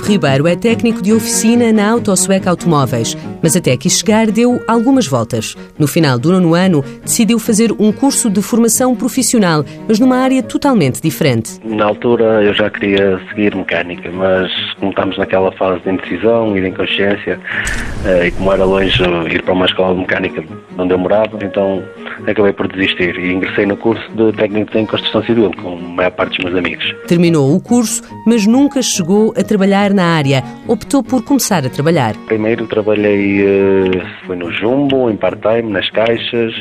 Filipe Ribeiro é técnico de oficina na Autosueca Automóveis, mas até aqui chegar deu algumas voltas. No final do nono ano, decidiu fazer um curso de formação profissional, mas numa área totalmente diferente. Na altura eu já queria seguir mecânica, mas como estamos naquela fase de indecisão e de inconsciência, eh, e como era longe ir para uma escola de mecânica onde eu morava, então acabei por desistir e ingressei no curso de técnico em construção civil, com a maior parte dos meus amigos. Terminou o curso, mas nunca chegou a trabalhar na área. Optou por começar a trabalhar. Primeiro trabalhei, eh, foi no Jumbo, em part-time, nas caixas,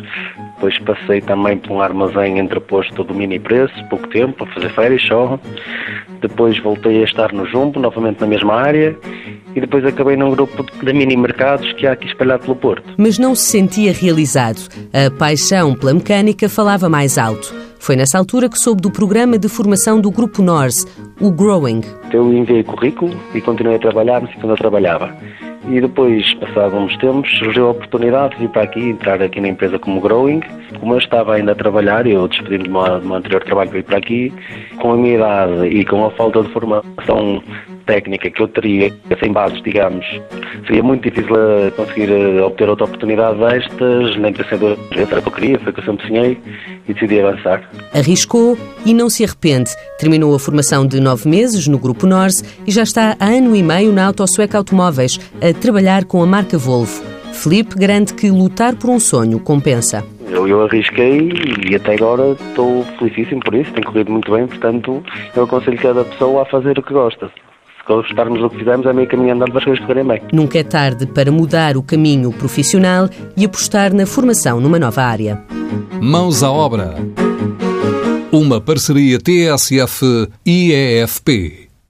depois passei também por um armazém entreposto do mini preço, pouco tempo, a fazer férias só. Depois voltei a estar no Jumbo, novamente na mesma área, e depois acabei num grupo de mini mercados que há aqui espalhado pelo Porto. Mas não se sentia realizado. A paixão pela mecânica falava mais alto. Foi nessa altura que soube do programa de formação do Grupo Norse, o Growing. Eu enviei currículo e continuei a trabalhar no sítio onde eu trabalhava. E depois, passados uns tempos, surgiu a oportunidade de vir para aqui, entrar aqui na empresa como Growing. Como eu estava ainda a trabalhar, eu despedi-me do meu anterior trabalho para vir para aqui, com a minha idade e com a falta de formação técnica que eu teria, sem bases, digamos, seria muito difícil eh, conseguir eh, obter outra oportunidade destas, nem ter sido era o que eu queria, foi o que eu sempre sonhei e decidi avançar. Arriscou e não se arrepende. Terminou a formação de nove meses no Grupo Norse e já está há ano e meio na Autosueca Automóveis, a trabalhar com a marca Volvo. Felipe garante que lutar por um sonho compensa. Eu, eu arrisquei e até agora estou felicíssimo por isso, tem corrido muito bem, portanto eu aconselho cada pessoa a fazer o que gosta gostarmos do que fizemos, é meio caminho andando para as coisas correrem bem. Nunca é tarde para mudar o caminho profissional e apostar na formação numa nova área. Mãos à obra. Uma parceria TSF-IEFP.